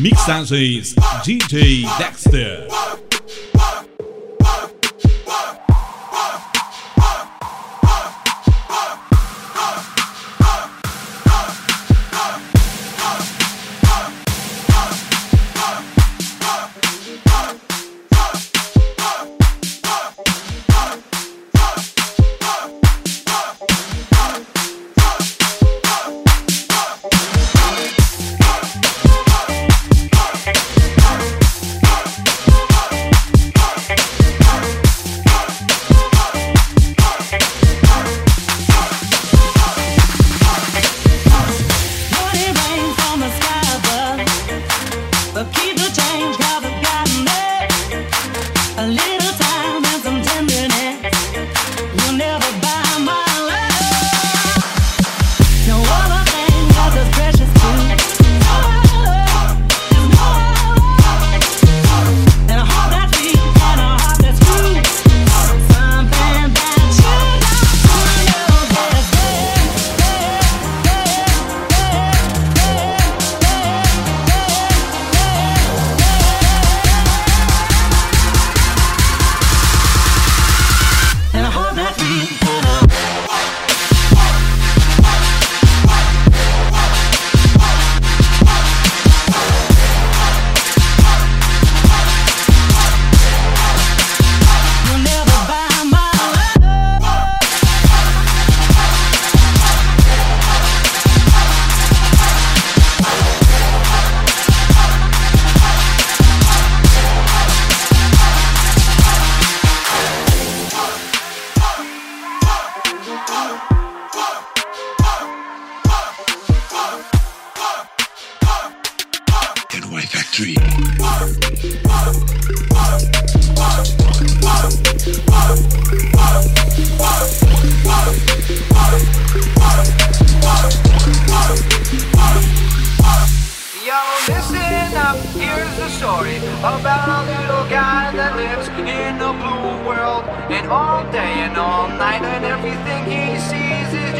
Mixagens DJ Dexter. Cowboy Factory. Listen up, here's the story about a little guy that lives in a blue world. And all day and all night, and everything he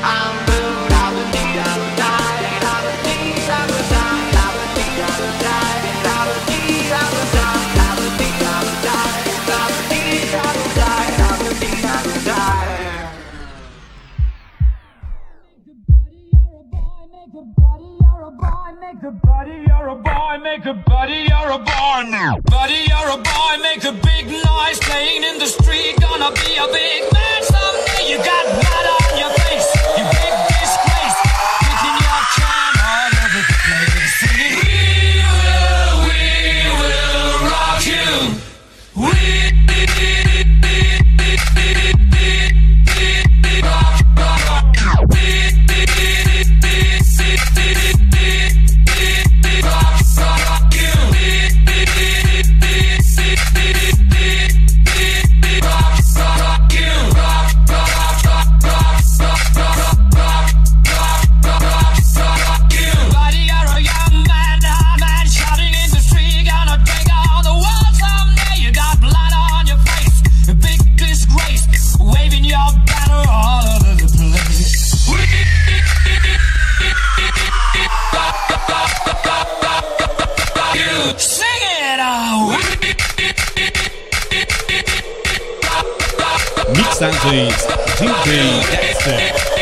I'm Make a buddy, you're a boy, make a buddy, you're a boy now. Buddy, you're a boy, make a big noise playing in the street. Gonna be a big man someday. You got blood on your face, you big mixage DJ Dexter.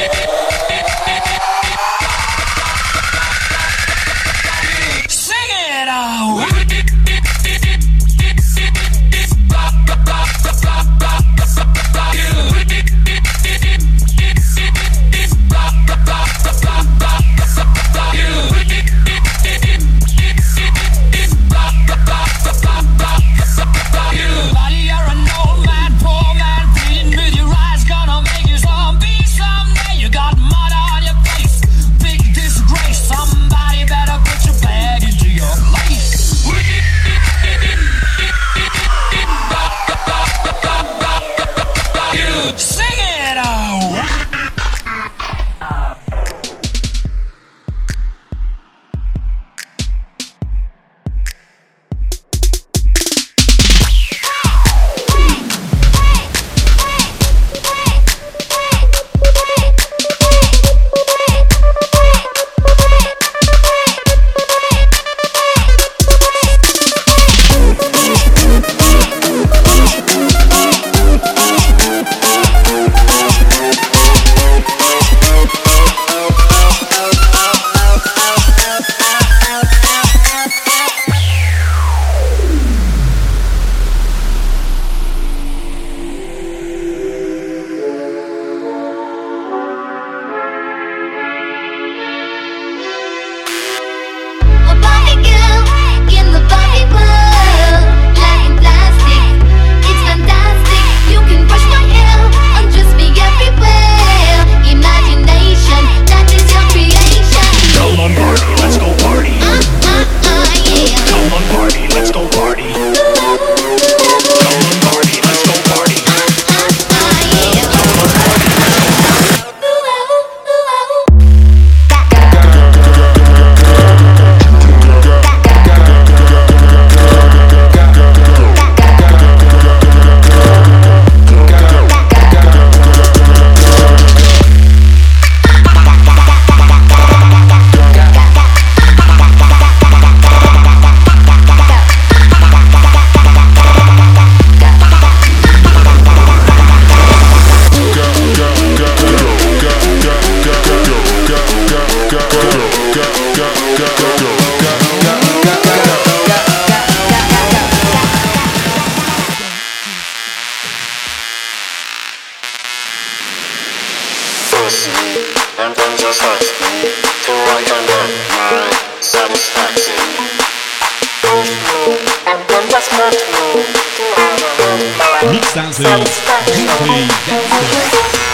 and then just ask me to write my satisfaction. And then just hurt to my satisfaction.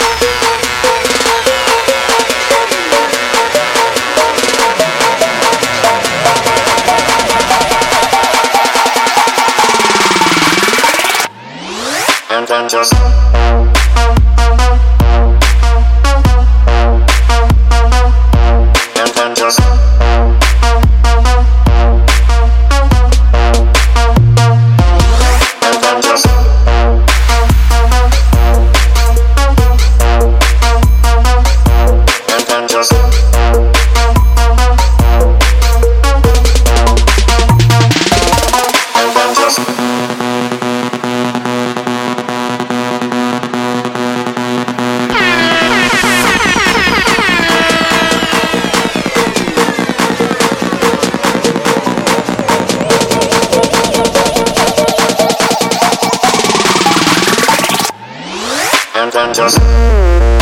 just.